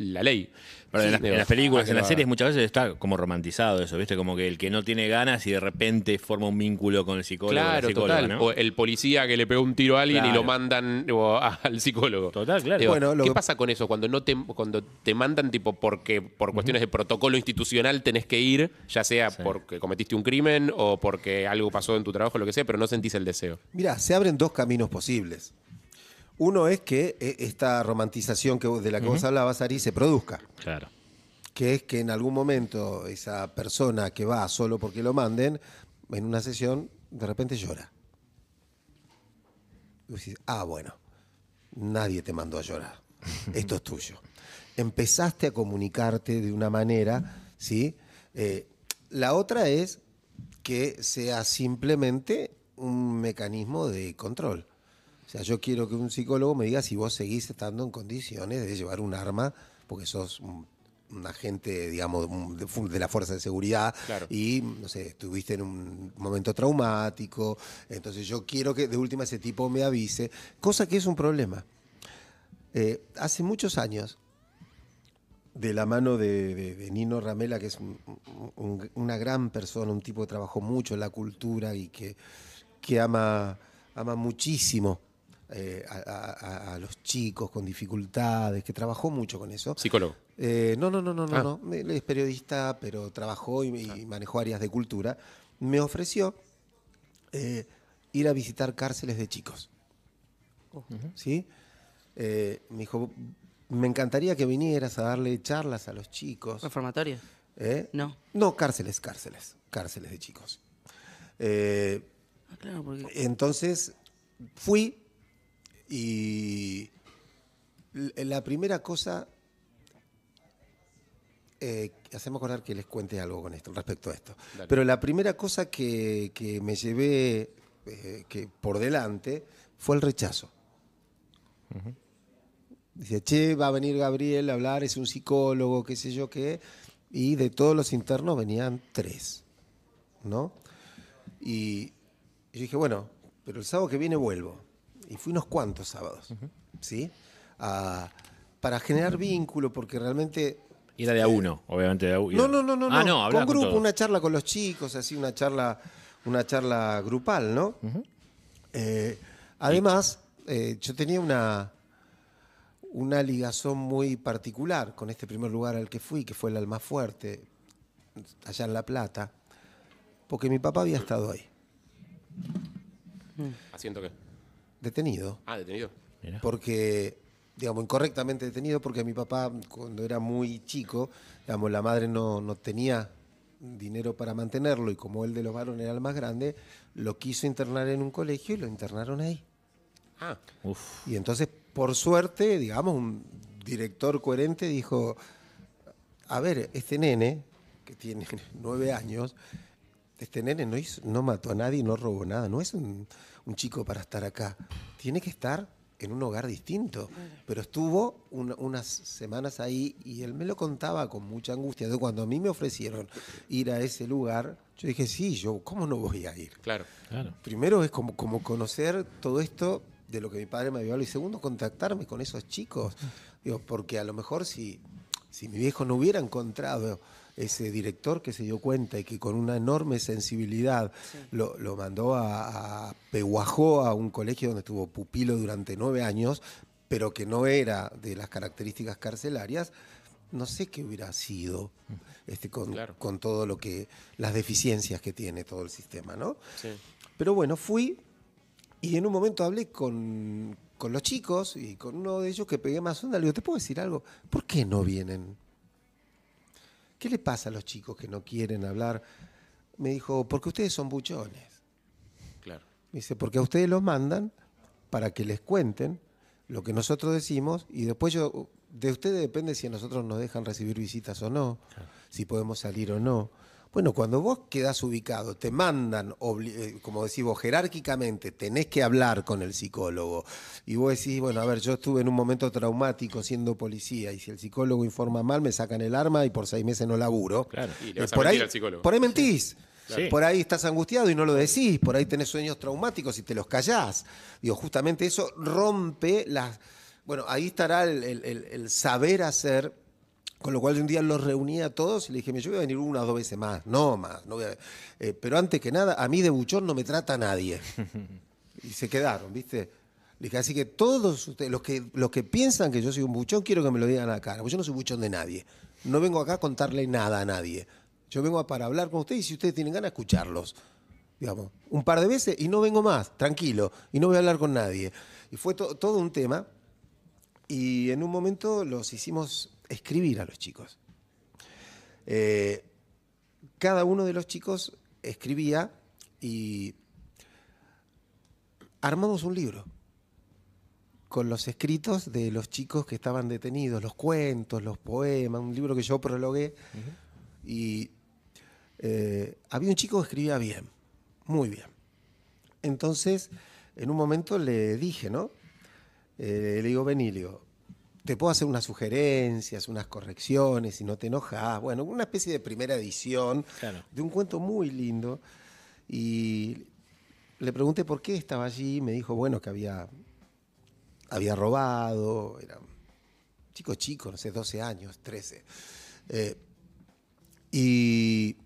la ley. Pero en, las, digo, en las películas, en las series muchas veces está como romantizado eso, ¿viste? Como que el que no tiene ganas y de repente forma un vínculo con el psicólogo. Claro, total. ¿no? O el policía que le pegó un tiro a alguien y lo mandan o, al psicólogo. Total, claro. Digo, Bueno, lo ¿Qué que- pasa con eso? Cuando no te, cuando te mandan tipo porque por cuestiones de protocolo institucional tenés que ir, ya sea Sí. porque cometiste un crimen o porque algo pasó en tu trabajo, lo que sea, pero no sentís el deseo. Mira, se abren dos caminos posibles. Uno es que eh, esta romantización que, de la que vos hablabas, Ari, se produzca. Claro. Que es que en algún momento esa persona que va solo porque lo manden, en una sesión, de repente llora. Y vos decís, ah, bueno, nadie te mandó a llorar. Esto es tuyo. Empezaste a comunicarte de una manera, ¿sí? Eh, La otra es que sea simplemente un mecanismo de control. O sea, yo quiero que un psicólogo me diga si vos seguís estando en condiciones de llevar un arma, porque sos un, un agente, digamos, de, la fuerza de seguridad Claro. y, no sé, estuviste en un momento traumático. Entonces yo quiero que de última ese tipo me avise, cosa que es un problema. Eh, hace muchos años, de la mano de, de- de Nino Ramela, que es un- un- una gran persona, un tipo que trabajó mucho en la cultura y que, que ama, ama muchísimo eh, a, a- a- a los chicos con dificultades, que trabajó mucho con eso. Psicólogo. Eh, no, no, no, no, no, Ah. no. Él es periodista, pero trabajó y, y manejó áreas de cultura. Me ofreció eh, ir a visitar cárceles de chicos. ¿Sí? Eh, me dijo, me encantaría que vinieras a darle charlas a los chicos. ¿Reformatorio? ¿Eh? No. No, cárceles, cárceles, cárceles de chicos. Eh, Ah, claro, porque. entonces fui y la primera cosa, eh, hacemos acordar que les cuente algo con esto, respecto a esto. Dale. Pero la primera cosa que, que me llevé eh, que por delante fue el rechazo. Dice, che, va a venir Gabriel a hablar, es un psicólogo, qué sé yo qué. Y de todos los internos venían tres, ¿no? Y yo dije, bueno, pero el sábado que viene vuelvo. Y fui unos cuantos sábados, ¿sí? Ah, para generar vínculo, porque realmente... Era de a uno, obviamente de a uno. No, no, no, no, Ah, no. no, con grupo, una charla con los chicos, así una charla, una charla grupal, ¿no? Eh, además, eh, yo tenía una, una ligazón muy particular con este primer lugar al que fui, que fue el Almafuerte, allá en La Plata, porque mi papá había estado ahí, ¿Haciendo qué? Detenido. Ah, detenido. Porque, digamos, incorrectamente detenido, porque mi papá, cuando era muy chico, digamos, la madre no, no tenía dinero para mantenerlo y como él de los varones era el más grande, lo quiso internar en un colegio y lo internaron ahí. Ah, Uf. Y entonces, por suerte, digamos, un director coherente dijo, a ver, este nene, que tiene nueve años, este nene no, hizo- no mató a nadie, no robó nada, no es un, un chico para estar acá, tiene que estar en un hogar distinto. Pero estuvo una- unas semanas ahí y él me lo contaba con mucha angustia. Entonces, cuando a mí me ofrecieron ir a ese lugar, yo dije, sí, yo, ¿cómo no voy a ir? claro. Claro. Primero es como, como conocer todo esto de lo que mi padre me había hablado y segundo contactarme con esos chicos. Digo, porque a lo mejor si, si mi viejo no hubiera encontrado ese director que se dio cuenta y que con una enorme sensibilidad lo, lo mandó a, a Pehuajó, a un colegio donde estuvo pupilo durante nueve años, pero que no era de las características carcelarias, no sé qué hubiera sido este, con, Claro. con todo lo que, las deficiencias que tiene todo el sistema, ¿no? Sí. Pero bueno, fui y en un momento hablé con, con los chicos y con uno de ellos que pegué más onda. Le digo, ¿te puedo decir algo? ¿Por qué no vienen? ¿Qué le pasa a los chicos que no quieren hablar? Me dijo, porque ustedes son buchones. Claro. Me dice, porque a ustedes los mandan para que les cuenten lo que nosotros decimos y después yo, de ustedes depende si a nosotros nos dejan recibir visitas o no, si podemos salir o no. Bueno, cuando vos quedás ubicado, te mandan, eh, como decís vos, jerárquicamente, tenés que hablar con el psicólogo. Y vos decís, bueno, a ver, yo estuve en un momento traumático siendo policía y si el psicólogo informa mal, me sacan el arma y por seis meses no laburo. Claro. Y le Eh, vas a por, mentir ahí, al psicólogo. por ahí mentís. Sí. Por ahí estás angustiado y no lo decís. Por ahí tenés sueños traumáticos y te los callás. Digo, justamente eso rompe las. Bueno, ahí estará el, el- el- el saber hacer. Con lo cual yo un día los reuní a todos y le dije, yo voy a venir una o dos veces más. No más. No voy a- eh, pero antes que nada, a mí de buchón no me trata nadie. y se quedaron, ¿viste? Le dije, así que todos ustedes, los que, los que piensan que yo soy un buchón, quiero que me lo digan a la cara. Porque yo no soy buchón de nadie. No vengo acá a contarle nada a nadie. Yo vengo a para hablar con ustedes y si ustedes tienen ganas, escucharlos. Digamos, un par de veces y no vengo más, tranquilo. Y no voy a hablar con nadie. Y fue to- todo un tema. Y en un momento los hicimos escribir a los chicos. Eh, cada uno de los chicos escribía y armamos un libro con los escritos de los chicos que estaban detenidos, los cuentos, los poemas, un libro que yo prologué. Y eh, había un chico que escribía bien, muy bien. Entonces, en un momento le dije, ¿no? Eh, le digo, vení, le digo, te puedo hacer unas sugerencias, unas correcciones, si no te enojas. Bueno, una especie de primera edición Claro. de un cuento muy lindo. Y le pregunté por qué estaba allí. Me dijo, bueno, que había, había robado. Era un chico chico, no sé, 12 años, 13. Eh, y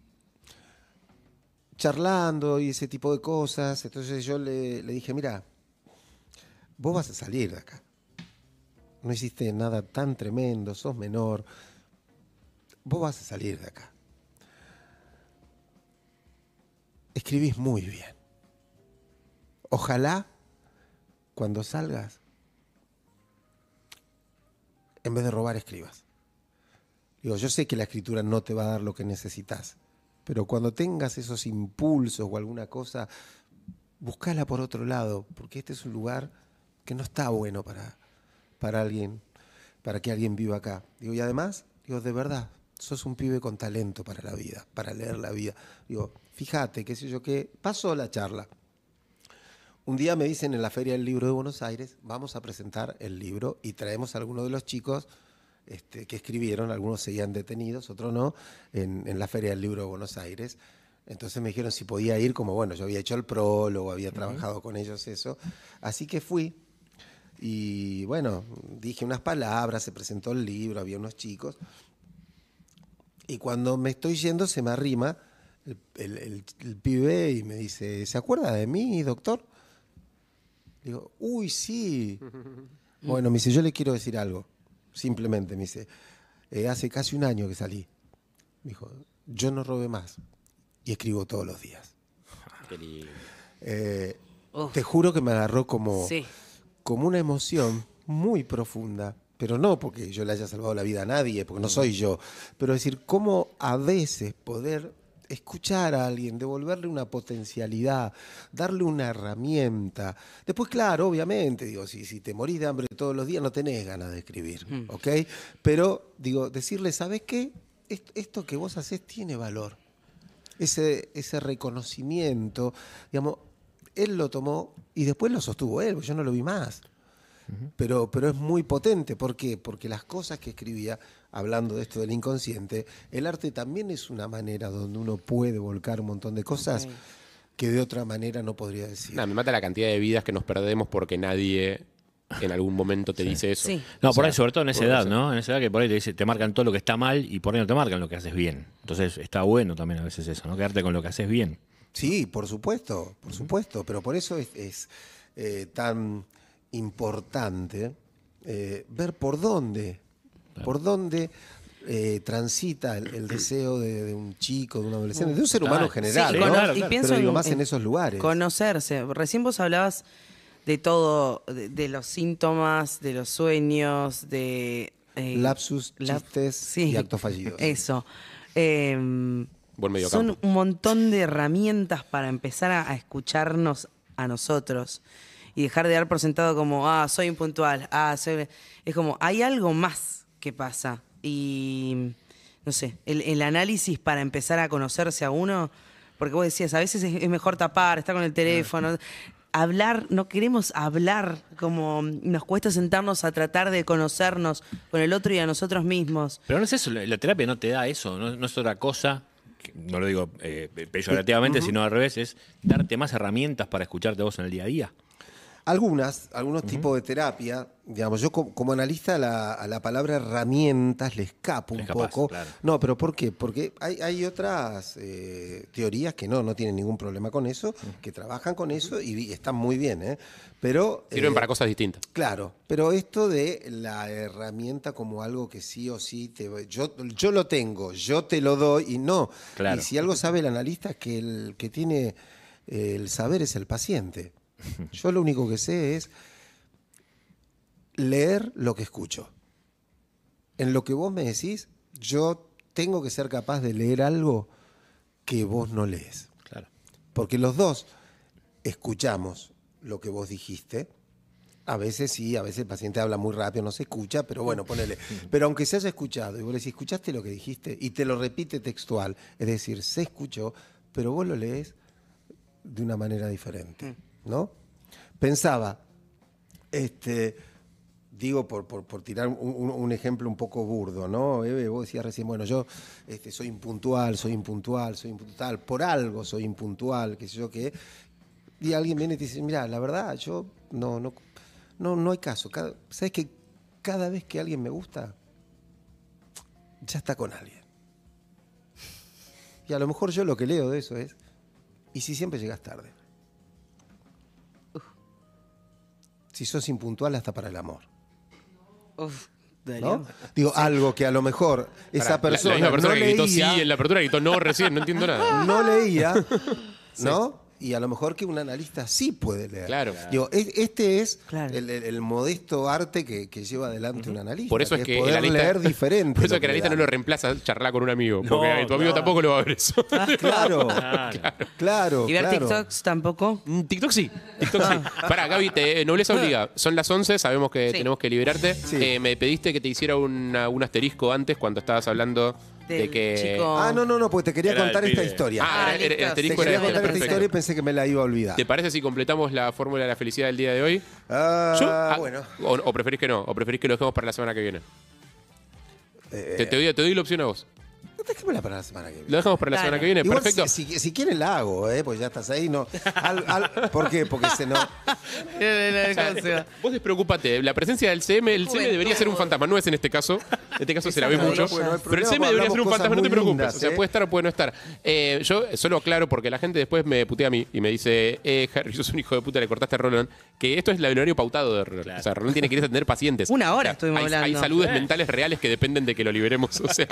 charlando y ese tipo de cosas. Entonces yo le, le dije, mira, vos vas a salir de acá. No hiciste nada tan tremendo, sos menor. Vos vas a salir de acá. Escribís muy bien. Ojalá cuando salgas, en vez de robar, escribas. Digo, yo sé que la escritura no te va a dar lo que necesitas, pero cuando tengas esos impulsos o alguna cosa, buscala por otro lado, porque este es un lugar que no está bueno para, para alguien, para que alguien viva acá. Digo, y además, digo, de verdad, sos un pibe con talento para la vida, para leer la vida. Digo, fíjate, qué sé yo qué, pasó la charla. Un día me dicen en la Feria del Libro de Buenos Aires, vamos a presentar el libro y traemos a algunos de los chicos este, que escribieron, algunos seguían detenidos, otros no, en, en la Feria del Libro de Buenos Aires. Entonces me dijeron si podía ir, como bueno, yo había hecho el prólogo, había trabajado con ellos eso. Así que fui y bueno, dije unas palabras, se presentó el libro, había unos chicos. Y cuando me estoy yendo se me arrima el, el- el- el pibe y me dice, ¿se acuerda de mí, doctor? Digo, uy, sí. Bueno, me dice, yo le quiero decir algo. Simplemente me dice, "Eh, hace casi un año que salí. Me dijo, yo no robé más y escribo todos los días. Qué lindo. Eh, te juro que me agarró como, Sí. Como una emoción muy profunda, pero no porque yo le haya salvado la vida a nadie, porque no soy yo, pero decir, cómo a veces poder escuchar a alguien, devolverle una potencialidad, darle una herramienta. Después, claro, obviamente, digo, si, si te morís de hambre todos los días, no tenés ganas de escribir, ¿ok? Pero, digo, decirle, ¿sabes qué? Est- Esto que vos haces tiene valor ese, ese reconocimiento, digamos, él lo tomó y después lo sostuvo él, porque yo no lo vi más. Pero, pero es muy potente, ¿por qué? Porque las cosas que escribía, hablando de esto del inconsciente, el arte también es una manera donde uno puede volcar un montón de cosas que de otra manera no podría decir. Nah, me mata la cantidad de vidas que nos perdemos porque nadie en algún momento te dice eso. Sí. No, O por sea, ahí, sobre todo en esa edad. ¿no? En esa edad que por ahí te, dice, te marcan todo lo que está mal y por ahí no te marcan lo que haces bien. Entonces está bueno también a veces eso, ¿no? Quedarte con lo que haces bien. Sí, por supuesto, por supuesto, pero por eso es, es, eh, tan importante eh, ver por dónde, por dónde eh, transita el, el deseo de, de un chico, de un adolescente, de un ser humano en general, Sí, ¿no? claro, y pienso Pero digo, en- más en esos lugares. Conocerse. Recién vos hablabas de todo, de, de los síntomas, de los sueños, de... eh, Lapsus, lap- chistes y actos fallidos. Eso. Eh, Buen son un montón de herramientas para empezar a, a escucharnos a nosotros y dejar de dar por sentado como, ah, soy impuntual, ah, soy... Es como, hay algo más que pasa. Y, no sé, el, el análisis para empezar a conocerse a uno, porque vos decías, a veces es, es mejor tapar, estar con el teléfono. Hablar, no queremos hablar, como nos cuesta sentarnos a tratar de conocernos con el otro y a nosotros mismos. Pero no es eso, la, terapia no te da eso, no, no es otra cosa, no lo digo eh, peyorativamente, sino al revés, es darte más herramientas para escucharte vos en el día a día. Algunas, algunos tipos de terapia, digamos, yo como, como analista a la, a la palabra herramientas le escapo un escapás, poco. claro. No, pero ¿por qué? Porque hay, hay otras eh, teorías que no, no tienen ningún problema con eso, que trabajan con eso y, están muy bien, ¿eh? Pero... Sirven eh, para cosas distintas. Claro, pero esto de la herramienta como algo que sí o sí te yo yo lo tengo, yo te lo doy y no. Claro. Y si algo sabe el analista es que el que tiene el saber es el paciente. Yo lo único que sé es leer lo que escucho. En lo que vos me decís, yo tengo que ser capaz de leer algo que vos no lees. Claro. Porque los dos escuchamos lo que vos dijiste A veces sí, a veces el paciente habla muy rápido, no se escucha, pero bueno, ponele. Pero aunque se haya escuchado, y vos le decís, ¿escuchaste lo que dijiste? Y te lo repite textual, es decir, se escuchó, pero vos lo lees de una manera diferente, ¿no? Pensaba, este, digo por, por- por tirar un, ejemplo un poco burdo, ¿no? Vos decías recién, bueno, yo este, soy impuntual, soy impuntual, soy impuntual, por algo soy impuntual, qué sé yo qué. Y alguien viene y te dice, mira, la verdad, yo no, no, no, no hay caso. Cada- ¿Sabes que cada vez que alguien me gusta, ya está con alguien? Y a lo mejor yo lo que leo de eso es, ¿y si siempre llegas tarde? Si sos impuntual hasta para el amor. Uf, ¿no? Digo, algo que a lo mejor esa la- persona, La, misma persona no, que gritó sí leía, en la apertura gritó no recién, no entiendo nada. no leía, ¿no? Y a lo mejor que un analista sí puede leer. Claro. Digo, es- este es Claro. el, el- el modesto arte que, que lleva adelante un analista. Por eso es que, poder el analista, leer diferente. Por eso lo es que el analista no lo reemplaza, charlar con un amigo. No, Porque tu amigo claro. tampoco lo va a ver eso. Claro, Claro. claro. ¿Y ver claro. TikToks tampoco? Mm, TikTok sí. TikTok sí. Pará, Gaby, te, eh, nobleza obliga. Son las 11, sabemos que Sí. tenemos que liberarte. Sí. Eh, me pediste que te hiciera una- un asterisco antes cuando estabas hablando de que. chico- Ah, no, no, no, porque te quería Era el contar esta pibe. historia. Ah, Ah, era- era- listo. te quería contar esta perfecto. historia y pensé que me la iba a olvidar. ¿Te parece si completamos la fórmula de la felicidad del día de hoy? Ah, Yo- ah, bueno. O, o preferís que no, o preferís que lo dejemos para la semana que viene. Eh, Te, te doy, te doy la opción a vos. Déjamela para la semana que viene. Lo dejamos para la semana que viene, Igual perfecto. Si, si, si quieren la hago, ¿eh? Pues ya estás ahí. No, Al- al- ¿Por qué? Porque se no. Vos despreocupate, la presencia del CM, el CM debería ser un fantasma, no es en este caso, en este caso se la ve Exacto, mucho, no, bueno, no hay pero el problema, CM debería ser un fantasma, no te muy preocupes, lindas, o sea, ¿eh? puede estar o puede no estar. Eh, yo solo aclaro porque la gente después me putea a mí y me dice, eh, Harry, sos un hijo de puta, le cortaste a Rolón, que esto es el horario pautado de Claro. o sea, Rolón tiene que ir a atender pacientes. Una hora O sea, estuvimos hay, hablando. Hay saludes mentales reales que dependen de que lo liberemos, o sea,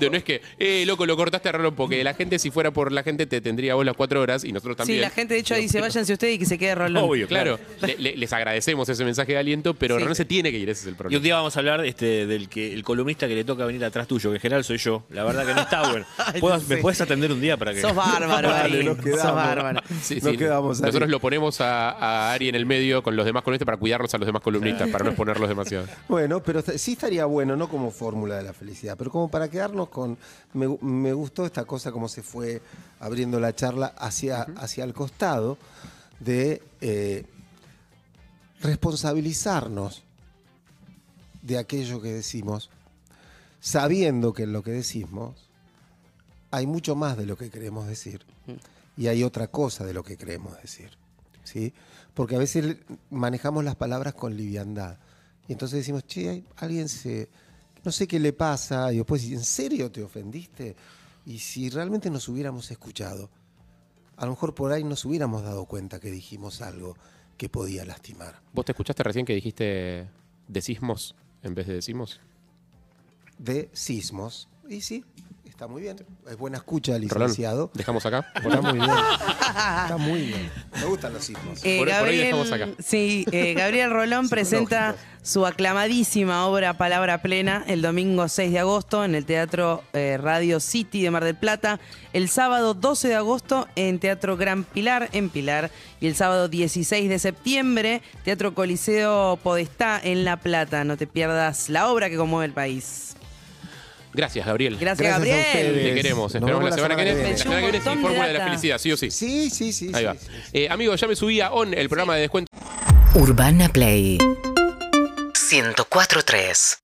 de- no es que, eh, loco, lo cortaste a Rolón, porque la gente, si fuera por la gente, te tendría vos las cuatro horas y nosotros también. Sí, la gente de hecho dice, váyanse ustedes y que se quede Rolón. Obvio, Claro, le- le- les agradecemos ese mensaje de aliento, pero Sí. Rolón se tiene que ir, ese es el Y problema. un día vamos a hablar este, del que el columnista que le toca venir atrás tuyo, que en general soy yo. La verdad que no está bueno. Ay, ¿Puedo- no ¿Me puedes atender un día para que.? Sos bárbaro, Ari. nos quedamos. Sos bárbaro. Sí, Nos quedamos ahí. Nosotros lo ponemos a, a Ari en el medio con los demás columnistas para cuidarlos a los demás columnistas, para no exponerlos demasiado. Bueno, pero sí estaría bueno, no como fórmula de la felicidad, pero como para quedarnos con. Me, gu- me gustó esta cosa, como se fue abriendo la charla hacia, hacia el costado de eh, responsabilizarnos de aquello que decimos, sabiendo que en lo que decimos hay mucho más de lo que queremos decir y hay otra cosa de lo que queremos decir. ¿sí? Porque a veces manejamos las palabras con liviandad. Y entonces decimos, che, alguien se. No sé qué le pasa. Y después, ¿en serio te ofendiste? Y si realmente nos hubiéramos escuchado, a lo mejor por ahí nos hubiéramos dado cuenta que dijimos algo que podía lastimar. ¿Vos te escuchaste recién que dijiste decismos en vez de decimos? De sismos. Y sí, está muy bien. Es buena escucha, Rolón, licenciado. dejamos acá. Está muy bien. Está muy bien. Me gustan los sismos. Eh, Por- por ahí Gabriel, dejamos acá. Sí, eh, Gabriel Rolón presenta su aclamadísima obra Palabra Plena el domingo 6 de agosto en el Teatro eh, Radio City de Mar del Plata, el sábado 12 de agosto en Teatro Gran Pilar en Pilar y el sábado 16 de septiembre Teatro Coliseo Podestá en La Plata. No te pierdas la obra que conmueve el país. Gracias, Gabriel. Gracias, Gracias a Gabriel. ustedes. Te queremos. Nos Esperamos vemos la semana que viene. La semana que viene de fórmula de la felicidad, sí o sí. Sí, sí, sí. Ahí sí, va. sí, sí. Eh, amigo, ya me subí a ON, el programa de descuento. Urbana Play 104.3